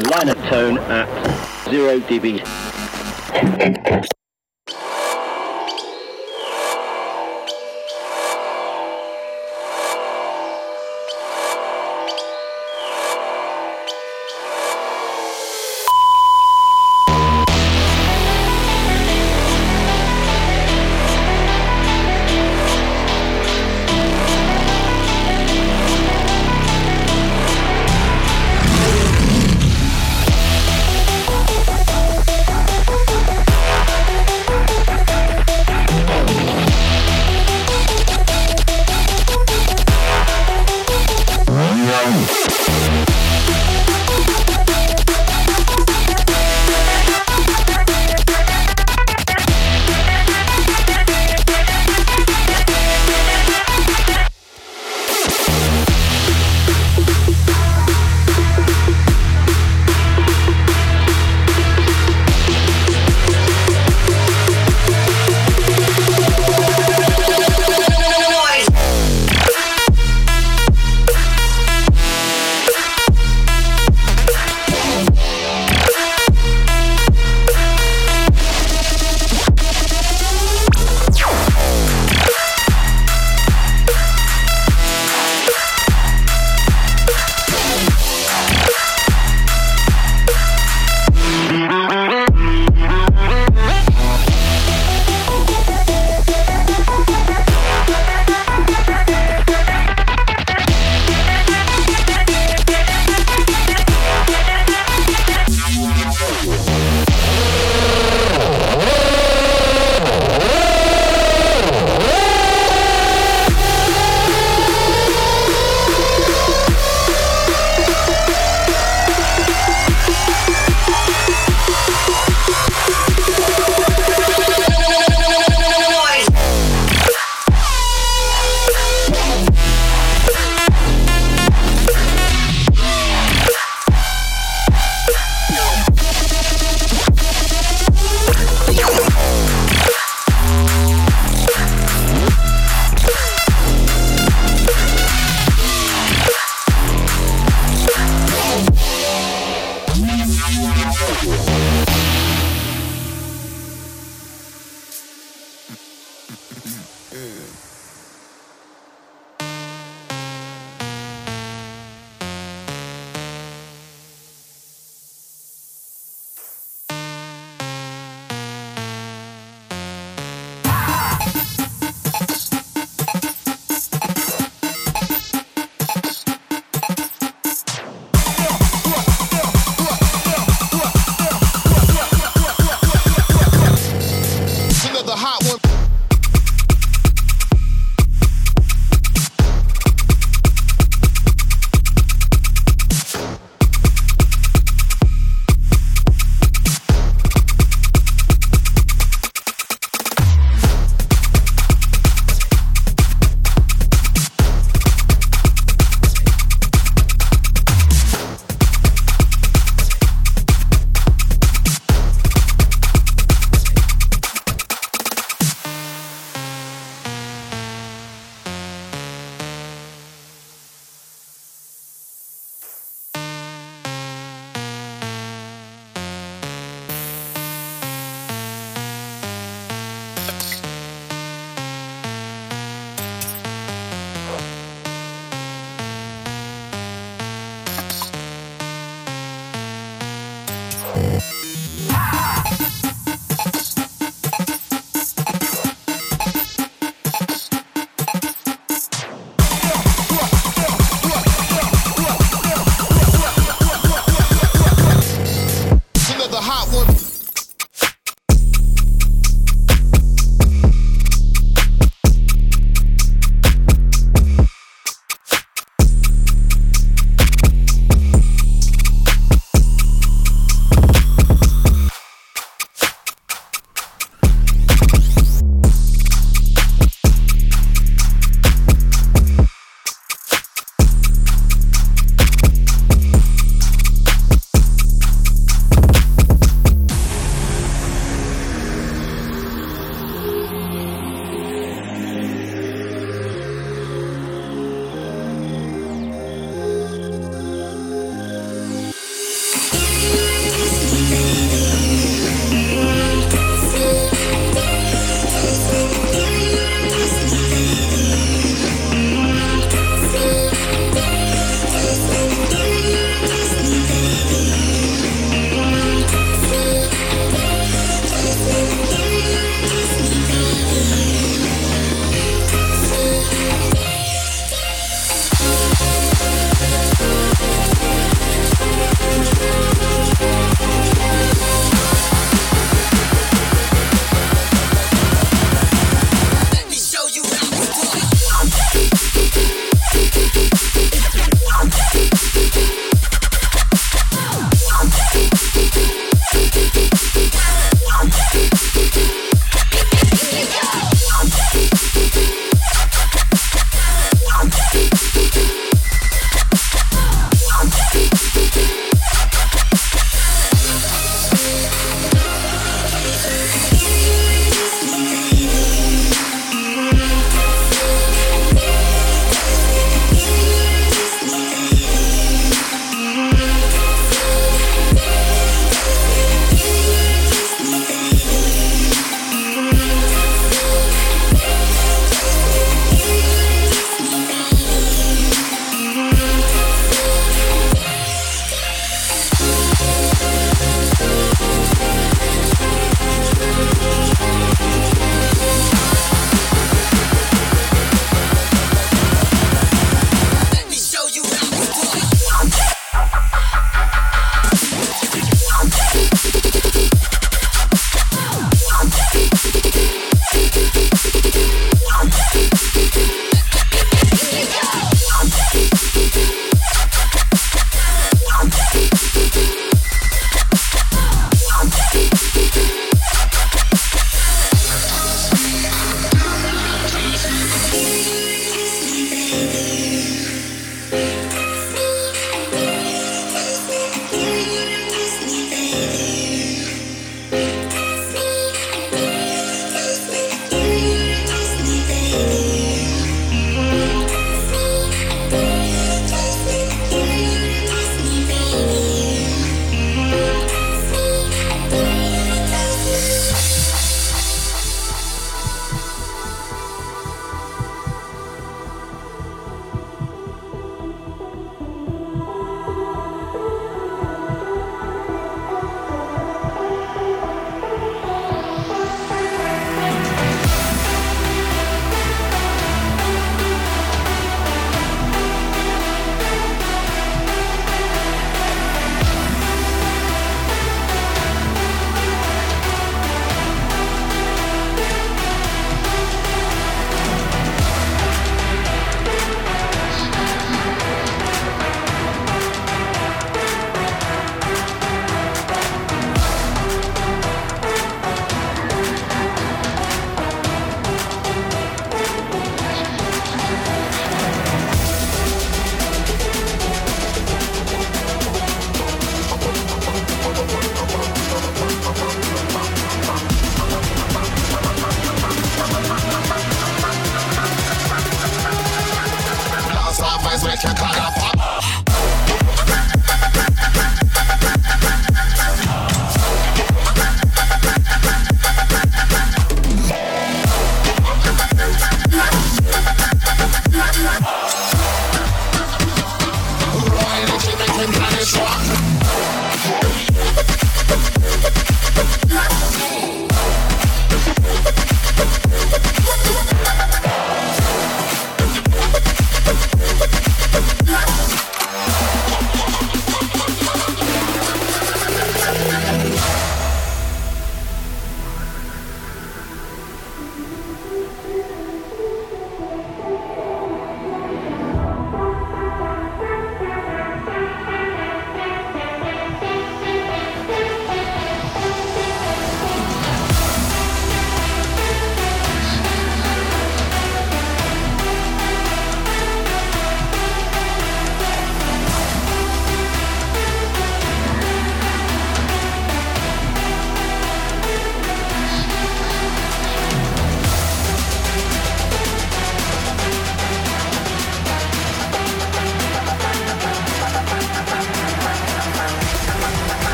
a of tone at 0 dB.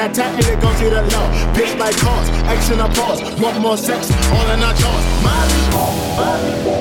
tat tat and it goes to the low. Bitch like cars, action or pause. Want more sex, all in our jaws. Molly, Molly.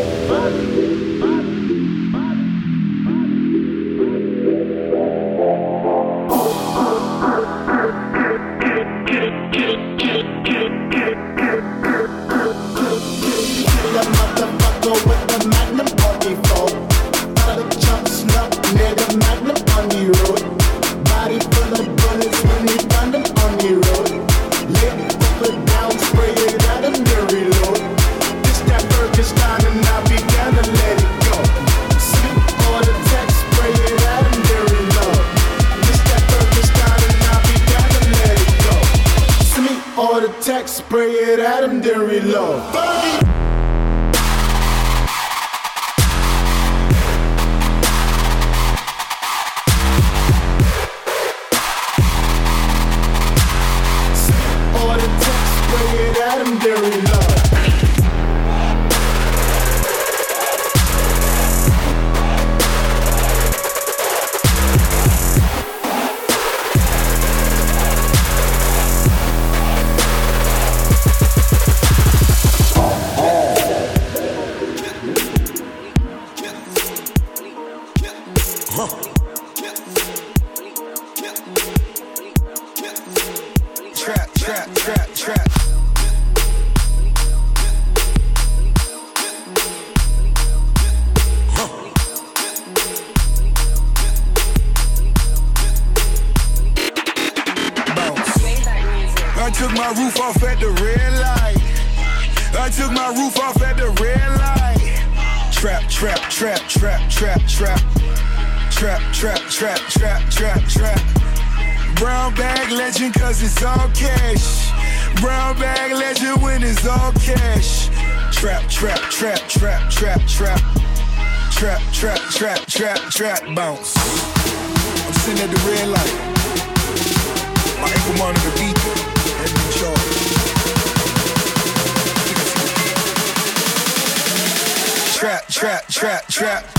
Lean back, lean back, Trap, back. Come on.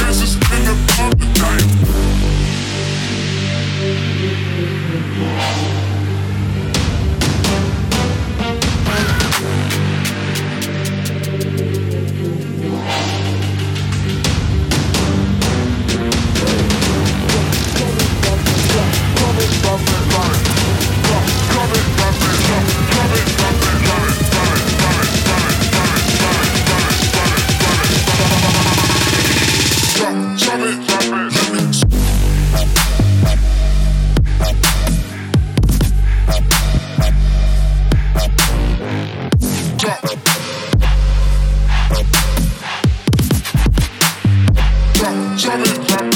Johnny.